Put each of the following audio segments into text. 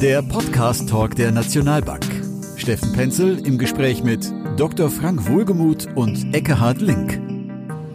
Der Podcast Talk der Nationalbank. Steffen Penzel im Gespräch mit Dr. Frank Wohlgemuth und Eckehard Link.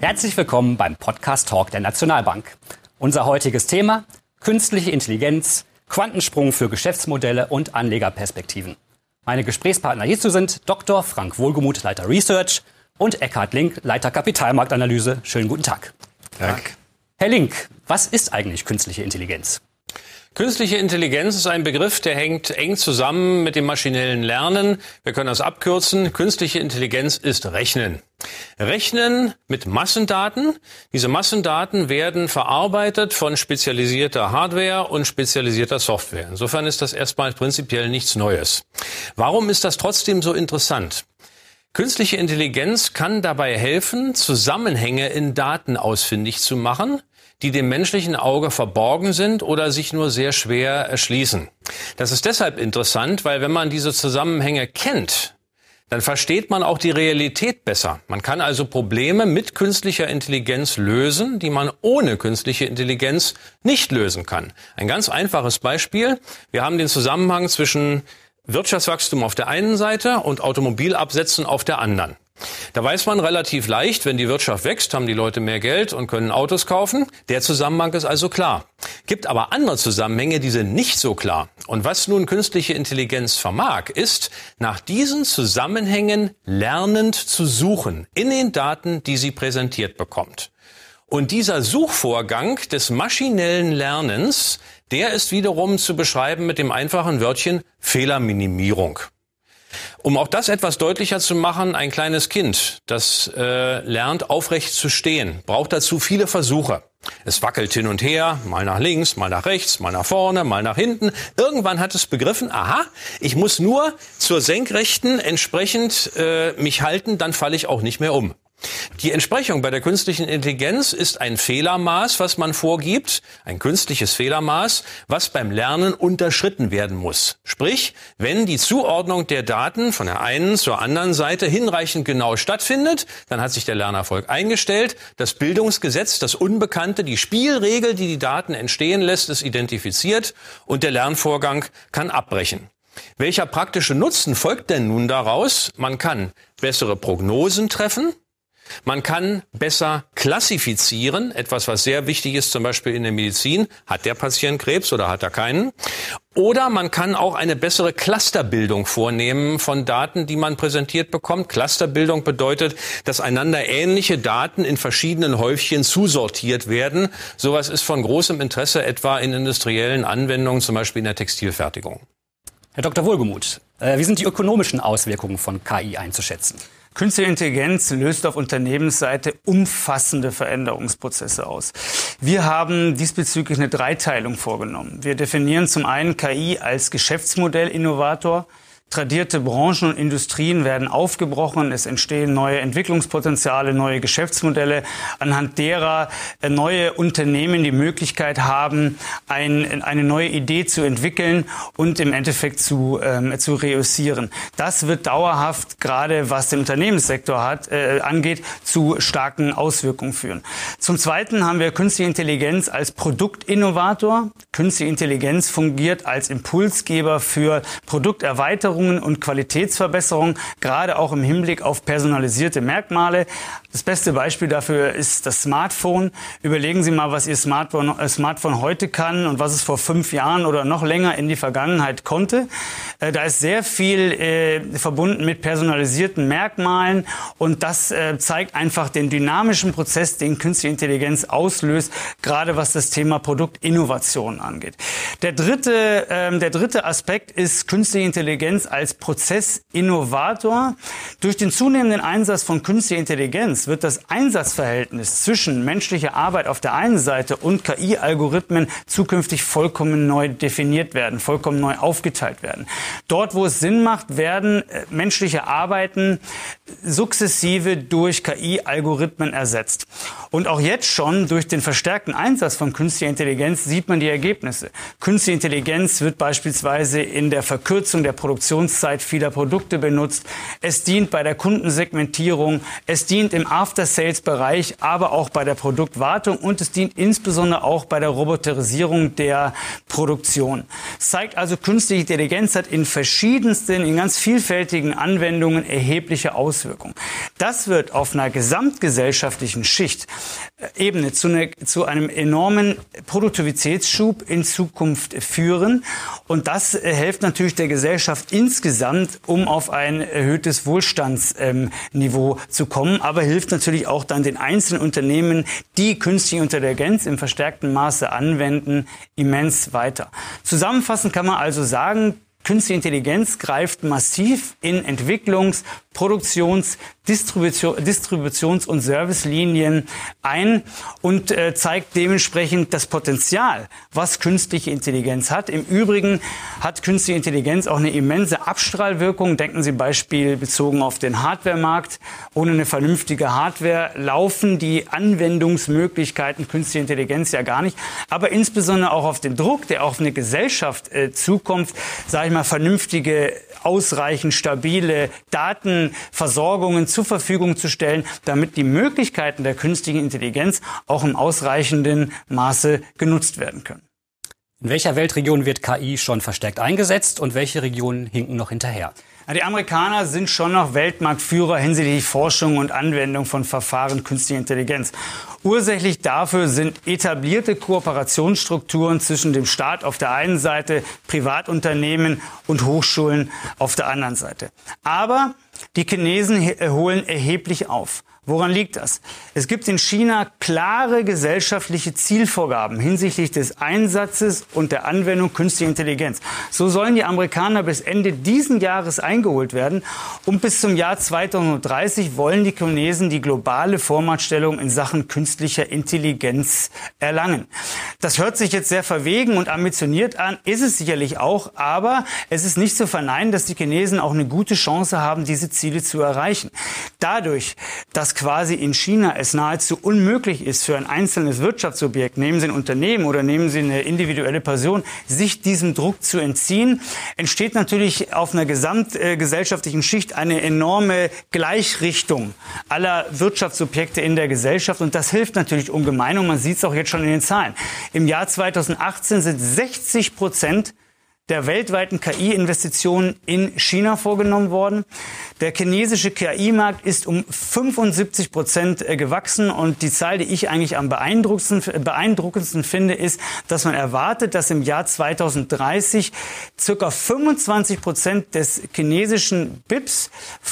Herzlich willkommen beim Podcast Talk der Nationalbank. Unser heutiges Thema künstliche Intelligenz, Quantensprung für Geschäftsmodelle und Anlegerperspektiven. Meine Gesprächspartner hierzu sind Dr. Frank Wohlgemuth, Leiter Research und Eckhard Link, Leiter Kapitalmarktanalyse. Schönen guten Tag. Tag. Herr Link, was ist eigentlich künstliche Intelligenz? Künstliche Intelligenz ist ein Begriff, der hängt eng zusammen mit dem maschinellen Lernen. Wir können das abkürzen. Künstliche Intelligenz ist Rechnen. Rechnen mit Massendaten. Diese Massendaten werden verarbeitet von spezialisierter Hardware und spezialisierter Software. Insofern ist das erstmal prinzipiell nichts Neues. Warum ist das trotzdem so interessant? Künstliche Intelligenz kann dabei helfen, Zusammenhänge in Daten ausfindig zu machen, die dem menschlichen Auge verborgen sind oder sich nur sehr schwer erschließen. Das ist deshalb interessant, weil wenn man diese Zusammenhänge kennt, dann versteht man auch die Realität besser. Man kann also Probleme mit künstlicher Intelligenz lösen, die man ohne künstliche Intelligenz nicht lösen kann. Ein ganz einfaches Beispiel. Wir haben den Zusammenhang zwischen Wirtschaftswachstum auf der einen Seite und Automobilabsätzen auf der anderen. Da weiß man relativ leicht, wenn die Wirtschaft wächst, haben die Leute mehr Geld und können Autos kaufen. Der Zusammenhang ist also klar. Gibt aber andere Zusammenhänge, die sind nicht so klar. Und was nun künstliche Intelligenz vermag, ist, nach diesen Zusammenhängen lernend zu suchen in den Daten, die sie präsentiert bekommt. Und dieser Suchvorgang des maschinellen Lernens, der ist wiederum zu beschreiben mit dem einfachen Wörtchen Fehlerminimierung. Um auch das etwas deutlicher zu machen, ein kleines Kind, das äh, lernt aufrecht zu stehen, braucht dazu viele Versuche. Es wackelt hin und her, mal nach links, mal nach rechts, mal nach vorne, mal nach hinten. Irgendwann hat es begriffen, aha, ich muss nur zur Senkrechten entsprechend äh, mich halten, dann falle ich auch nicht mehr um. Die Entsprechung bei der künstlichen Intelligenz ist ein Fehlermaß, was man vorgibt, ein künstliches Fehlermaß, was beim Lernen unterschritten werden muss. Sprich, wenn die Zuordnung der Daten von der einen zur anderen Seite hinreichend genau stattfindet, dann hat sich der Lernerfolg eingestellt. Das Bildungsgesetz, das Unbekannte, die Spielregel, die die Daten entstehen lässt, ist identifiziert und der Lernvorgang kann abbrechen. Welcher praktische Nutzen folgt denn nun daraus? Man kann bessere Prognosen treffen, man kann besser klassifizieren, etwas, was sehr wichtig ist, zum Beispiel in der Medizin. Hat der Patient Krebs oder hat er keinen? Oder man kann auch eine bessere Clusterbildung vornehmen von Daten, die man präsentiert bekommt. Clusterbildung bedeutet, dass einander ähnliche Daten in verschiedenen Häufchen zusortiert werden. Sowas ist von großem Interesse etwa in industriellen Anwendungen, zum Beispiel in der Textilfertigung. Herr Dr. Wohlgemuth, äh, wie sind die ökonomischen Auswirkungen von KI einzuschätzen? Künstliche Intelligenz löst auf Unternehmensseite umfassende Veränderungsprozesse aus. Wir haben diesbezüglich eine Dreiteilung vorgenommen. Wir definieren zum einen KI als Geschäftsmodellinnovator, Tradierte Branchen und Industrien werden aufgebrochen. Es entstehen neue Entwicklungspotenziale, neue Geschäftsmodelle, anhand derer äh, neue Unternehmen die Möglichkeit haben, ein, eine neue Idee zu entwickeln und im Endeffekt zu, ähm, zu reüssieren. Das wird dauerhaft, gerade was den Unternehmenssektor hat, äh, angeht, zu starken Auswirkungen führen. Zum Zweiten haben wir Künstliche Intelligenz als Produktinnovator. Künstliche Intelligenz fungiert als Impulsgeber für Produkterweiterung Verbesserungen und Qualitätsverbesserungen, gerade auch im Hinblick auf personalisierte Merkmale. Das beste Beispiel dafür ist das Smartphone. Überlegen Sie mal, was Ihr Smartphone, äh, Smartphone heute kann und was es vor fünf Jahren oder noch länger in die Vergangenheit konnte. Äh, da ist sehr viel äh, verbunden mit personalisierten Merkmalen und das äh, zeigt einfach den dynamischen Prozess, den künstliche Intelligenz auslöst, gerade was das Thema Produktinnovation angeht. Der dritte, ähm, der dritte Aspekt ist künstliche Intelligenz als Prozessinnovator. Durch den zunehmenden Einsatz von künstlicher Intelligenz wird das Einsatzverhältnis zwischen menschlicher Arbeit auf der einen Seite und KI-Algorithmen zukünftig vollkommen neu definiert werden, vollkommen neu aufgeteilt werden. Dort, wo es Sinn macht, werden äh, menschliche Arbeiten sukzessive durch KI-Algorithmen ersetzt. Und auch jetzt schon durch den verstärkten Einsatz von künstlicher Intelligenz sieht man die Ergebnisse. Künstliche Intelligenz wird beispielsweise in der Verkürzung der Produktionszeit vieler Produkte benutzt. Es dient bei der Kundensegmentierung, es dient im After-Sales-Bereich, aber auch bei der Produktwartung und es dient insbesondere auch bei der Roboterisierung der Produktion. Das zeigt also, künstliche Intelligenz hat in verschiedensten, in ganz vielfältigen Anwendungen erhebliche Auswirkungen. Das wird auf einer gesamtgesellschaftlichen Schicht äh, Ebene zu, eine, zu einem enormen Produktivitätsschub in Zukunft führen. Und das äh, hilft natürlich der Gesellschaft insgesamt, um auf ein erhöhtes Wohlstandsniveau ähm, zu kommen, aber hilft natürlich auch dann den einzelnen Unternehmen, die künstliche Intelligenz im verstärkten Maße anwenden, immens weiter. Zusammenfassend kann man also sagen, Künstliche Intelligenz greift massiv in Entwicklungs-, Produktions-, Distribution, Distributions- und Servicelinien ein und äh, zeigt dementsprechend das Potenzial, was künstliche Intelligenz hat. Im Übrigen hat künstliche Intelligenz auch eine immense Abstrahlwirkung. Denken Sie Beispiel bezogen auf den Hardwaremarkt. Ohne eine vernünftige Hardware laufen die Anwendungsmöglichkeiten künstlicher Intelligenz ja gar nicht. Aber insbesondere auch auf den Druck, der auf eine Gesellschaft äh, zukommt, sage ich mal, vernünftige, ausreichend stabile Datenversorgungen zur Verfügung zu stellen, damit die Möglichkeiten der künstlichen Intelligenz auch im ausreichenden Maße genutzt werden können. In welcher Weltregion wird KI schon verstärkt eingesetzt und welche Regionen hinken noch hinterher? Die Amerikaner sind schon noch Weltmarktführer hinsichtlich Forschung und Anwendung von Verfahren künstlicher Intelligenz. Ursächlich dafür sind etablierte Kooperationsstrukturen zwischen dem Staat auf der einen Seite, Privatunternehmen und Hochschulen auf der anderen Seite. Aber die Chinesen holen erheblich auf. Woran liegt das? Es gibt in China klare gesellschaftliche Zielvorgaben hinsichtlich des Einsatzes und der Anwendung künstlicher Intelligenz. So sollen die Amerikaner bis Ende diesen Jahres eingeholt werden und bis zum Jahr 2030 wollen die Chinesen die globale Vormachtstellung in Sachen künstlicher Intelligenz erlangen. Das hört sich jetzt sehr verwegen und ambitioniert an, ist es sicherlich auch, aber es ist nicht zu verneinen, dass die Chinesen auch eine gute Chance haben, diese Ziele zu erreichen. Dadurch, dass quasi in China es nahezu unmöglich ist für ein einzelnes Wirtschaftsobjekt, nehmen Sie ein Unternehmen oder nehmen Sie eine individuelle Person, sich diesem Druck zu entziehen, entsteht natürlich auf einer gesamtgesellschaftlichen Schicht eine enorme Gleichrichtung aller Wirtschaftsobjekte in der Gesellschaft und das hilft natürlich ungemein und man sieht es auch jetzt schon in den Zahlen. Im Jahr 2018 sind 60 Prozent der weltweiten KI-Investitionen in China vorgenommen worden. Der chinesische KI-Markt ist um 75 Prozent äh, gewachsen und die Zahl, die ich eigentlich am beeindruckendsten, beeindruckendsten finde, ist, dass man erwartet, dass im Jahr 2030 circa 25 Prozent des chinesischen BIPs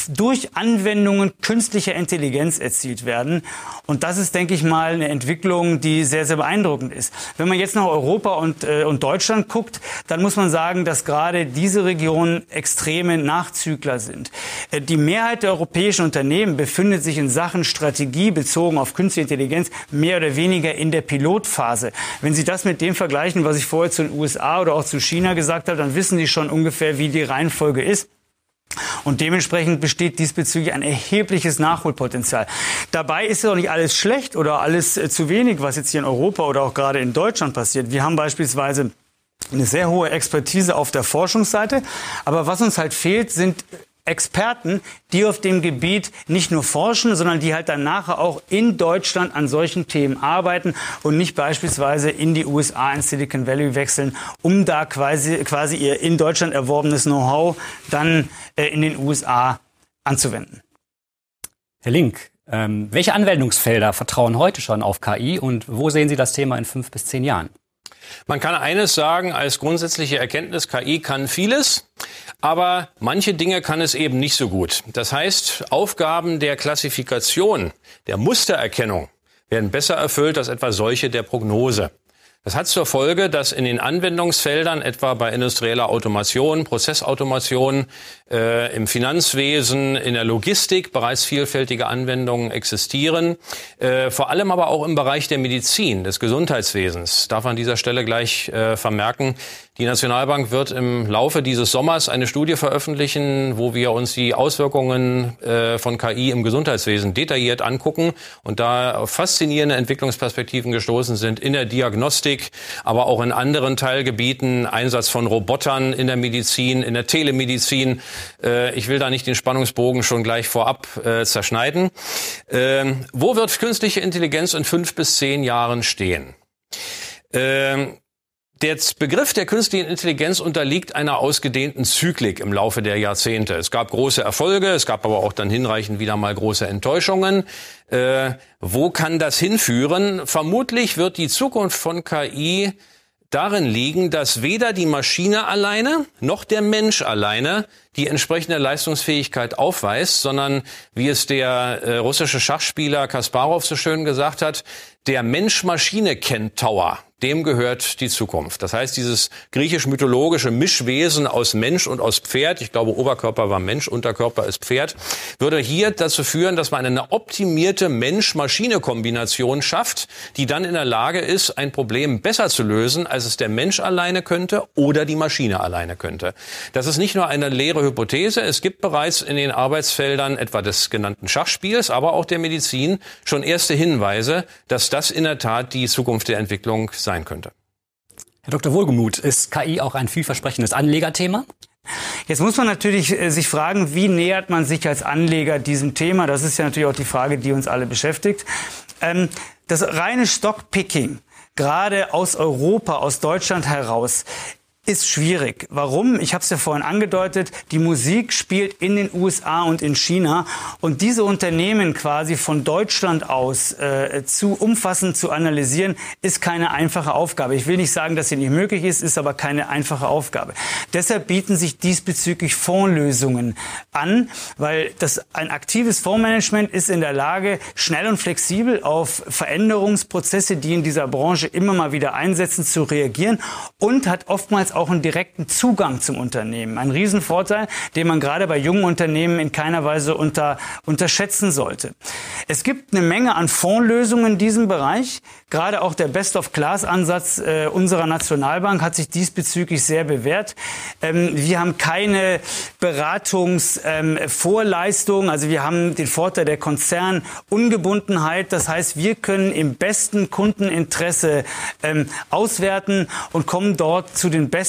durch Anwendungen künstlicher Intelligenz erzielt werden. Und das ist, denke ich mal, eine Entwicklung, die sehr, sehr beeindruckend ist. Wenn man jetzt nach Europa und, äh, und Deutschland guckt, dann muss man sagen, sagen, dass gerade diese Regionen extreme Nachzügler sind. Äh, die Mehrheit der europäischen Unternehmen befindet sich in Sachen Strategie bezogen auf künstliche Intelligenz mehr oder weniger in der Pilotphase. Wenn Sie das mit dem vergleichen, was ich vorher zu den USA oder auch zu China gesagt habe, dann wissen Sie schon ungefähr, wie die Reihenfolge ist. Und dementsprechend besteht diesbezüglich ein erhebliches Nachholpotenzial. Dabei ist ja auch nicht alles schlecht oder alles äh, zu wenig, was jetzt hier in Europa oder auch gerade in Deutschland passiert. Wir haben beispielsweise eine sehr hohe Expertise auf der Forschungsseite. Aber was uns halt fehlt, sind Experten, die auf dem Gebiet nicht nur forschen, sondern die halt dann nachher auch in Deutschland an solchen Themen arbeiten und nicht beispielsweise in die USA, in Silicon Valley wechseln, um da quasi, quasi ihr in Deutschland erworbenes Know-how dann äh, in den USA anzuwenden. Herr Link, ähm, welche Anwendungsfelder vertrauen heute schon auf KI und wo sehen Sie das Thema in fünf bis zehn Jahren? Man kann eines sagen als grundsätzliche Erkenntnis, KI kann vieles, aber manche Dinge kann es eben nicht so gut. Das heißt, Aufgaben der Klassifikation, der Mustererkennung werden besser erfüllt als etwa solche der Prognose. Das hat zur Folge, dass in den Anwendungsfeldern, etwa bei industrieller Automation, Prozessautomation, äh, im Finanzwesen, in der Logistik bereits vielfältige Anwendungen existieren. Äh, vor allem aber auch im Bereich der Medizin, des Gesundheitswesens. Darf an dieser Stelle gleich äh, vermerken, die Nationalbank wird im Laufe dieses Sommers eine Studie veröffentlichen, wo wir uns die Auswirkungen äh, von KI im Gesundheitswesen detailliert angucken und da auf faszinierende Entwicklungsperspektiven gestoßen sind in der Diagnostik, aber auch in anderen Teilgebieten, Einsatz von Robotern in der Medizin, in der Telemedizin. Äh, ich will da nicht den Spannungsbogen schon gleich vorab äh, zerschneiden. Ähm, wo wird künstliche Intelligenz in fünf bis zehn Jahren stehen? Ähm, Der Begriff der künstlichen Intelligenz unterliegt einer ausgedehnten Zyklik im Laufe der Jahrzehnte. Es gab große Erfolge, es gab aber auch dann hinreichend wieder mal große Enttäuschungen. Äh, wo kann das hinführen? Vermutlich wird die Zukunft von KI darin liegen, dass weder die Maschine alleine noch der Mensch alleine die entsprechende Leistungsfähigkeit aufweist, sondern wie es der äh, russische Schachspieler Kasparov so schön gesagt hat, der Mensch-Maschine-Kentaur, dem gehört die Zukunft. Das heißt, dieses griechisch-mythologische Mischwesen aus Mensch und aus Pferd, ich glaube, Oberkörper war Mensch, Unterkörper ist Pferd, würde hier dazu führen, dass man eine optimierte Mensch-Maschine-Kombination schafft, die dann in der Lage ist, ein Problem besser zu lösen, als es der Mensch alleine könnte oder die Maschine alleine könnte. Das ist nicht nur eine leere Hypothese. Es gibt bereits in den Arbeitsfeldern etwa des genannten Schachspiels, aber auch der Medizin schon erste Hinweise, dass das in der Tat die Zukunft der Entwicklung sein könnte. Herr Dr. Wohlgemuth, ist KI auch ein vielversprechendes Anlegerthema? Jetzt muss man natürlich äh, sich fragen, wie nähert man sich als Anleger diesem Thema? Das ist ja natürlich auch die Frage, die uns alle beschäftigt. Ähm, das reine Stockpicking, gerade aus Europa, aus Deutschland heraus, ist schwierig. Warum? Ich habe es ja vorhin angedeutet, die Musik spielt in den USA und in China und diese Unternehmen quasi von Deutschland aus äh, zu umfassend zu analysieren, ist keine einfache Aufgabe. Ich will nicht sagen, dass sie nicht möglich ist, ist aber keine einfache Aufgabe. Deshalb bieten sich diesbezüglich Fondslösungen an, weil das ein aktives Fondsmanagement ist in der Lage, schnell und flexibel auf Veränderungsprozesse, die in dieser Branche immer mal wieder einsetzen, zu reagieren und hat oftmals auch einen direkten Zugang zum Unternehmen. Ein Riesenvorteil, den man gerade bei jungen Unternehmen in keiner Weise unter, unterschätzen sollte. Es gibt eine Menge an Fondslösungen in diesem Bereich. Gerade auch der Best-of-Class-Ansatz äh, unserer Nationalbank hat sich diesbezüglich sehr bewährt. Ähm, wir haben keine Beratungsvorleistung. Ähm, also wir haben den Vorteil der Konzernungebundenheit. Das heißt, wir können im besten Kundeninteresse ähm, auswerten und kommen dort zu den besten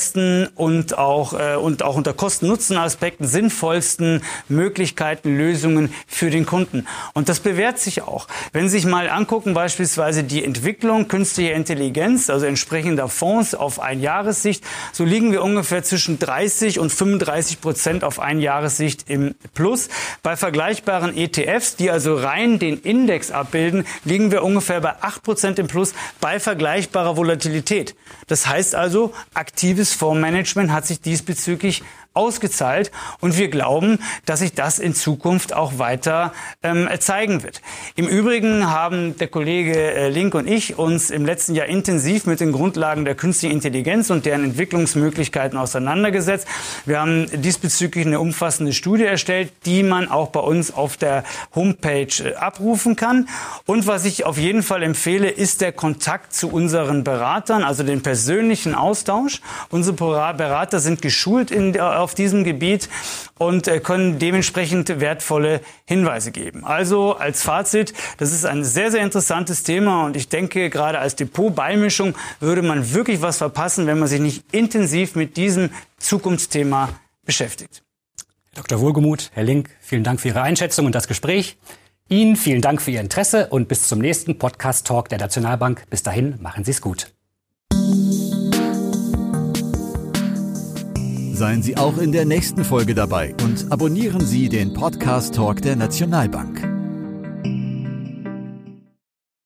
und auch, äh, und auch unter Kosten-Nutzen-Aspekten sinnvollsten Möglichkeiten, Lösungen für den Kunden. Und das bewährt sich auch. Wenn Sie sich mal angucken, beispielsweise die Entwicklung Entwicklung künstlicher Intelligenz, also entsprechender Fonds auf Einjahressicht, so liegen wir ungefähr zwischen 30 und 35 Prozent auf Einjahressicht im Plus. Bei vergleichbaren ETFs, die also rein den Index abbilden, liegen wir ungefähr bei 8 Prozent im Plus bei vergleichbarer Volatilität. Das heißt also, aktives Fondsmanagement hat sich diesbezüglich ausgezahlt. Und wir glauben, dass sich das in Zukunft auch weiter ähm, zeigen wird. Im Übrigen haben der Kollege äh, Link und ich uns im letzten Jahr intensiv mit den Grundlagen der künstlichen Intelligenz und deren Entwicklungsmöglichkeiten auseinandergesetzt. Wir haben diesbezüglich eine umfassende Studie erstellt, die man auch bei uns auf der Homepage äh, abrufen kann. Und was ich auf jeden Fall empfehle, ist der Kontakt zu unseren Beratern, also den persönlichen Austausch. Unsere Berater sind geschult in der auf diesem Gebiet und äh, können dementsprechend wertvolle Hinweise geben. Also als Fazit, das ist ein sehr, sehr interessantes Thema und ich denke, gerade als Depotbeimischung würde man wirklich was verpassen, wenn man sich nicht intensiv mit diesem Zukunftsthema beschäftigt. Dr. Wohlgemuth, Herr Link, vielen Dank für Ihre Einschätzung und das Gespräch. Ihnen vielen Dank für Ihr Interesse und bis zum nächsten Podcast Talk der Nationalbank. Bis dahin, machen Sie es gut. Seien Sie auch in der nächsten Folge dabei und abonnieren Sie den Podcast Talk der Nationalbank.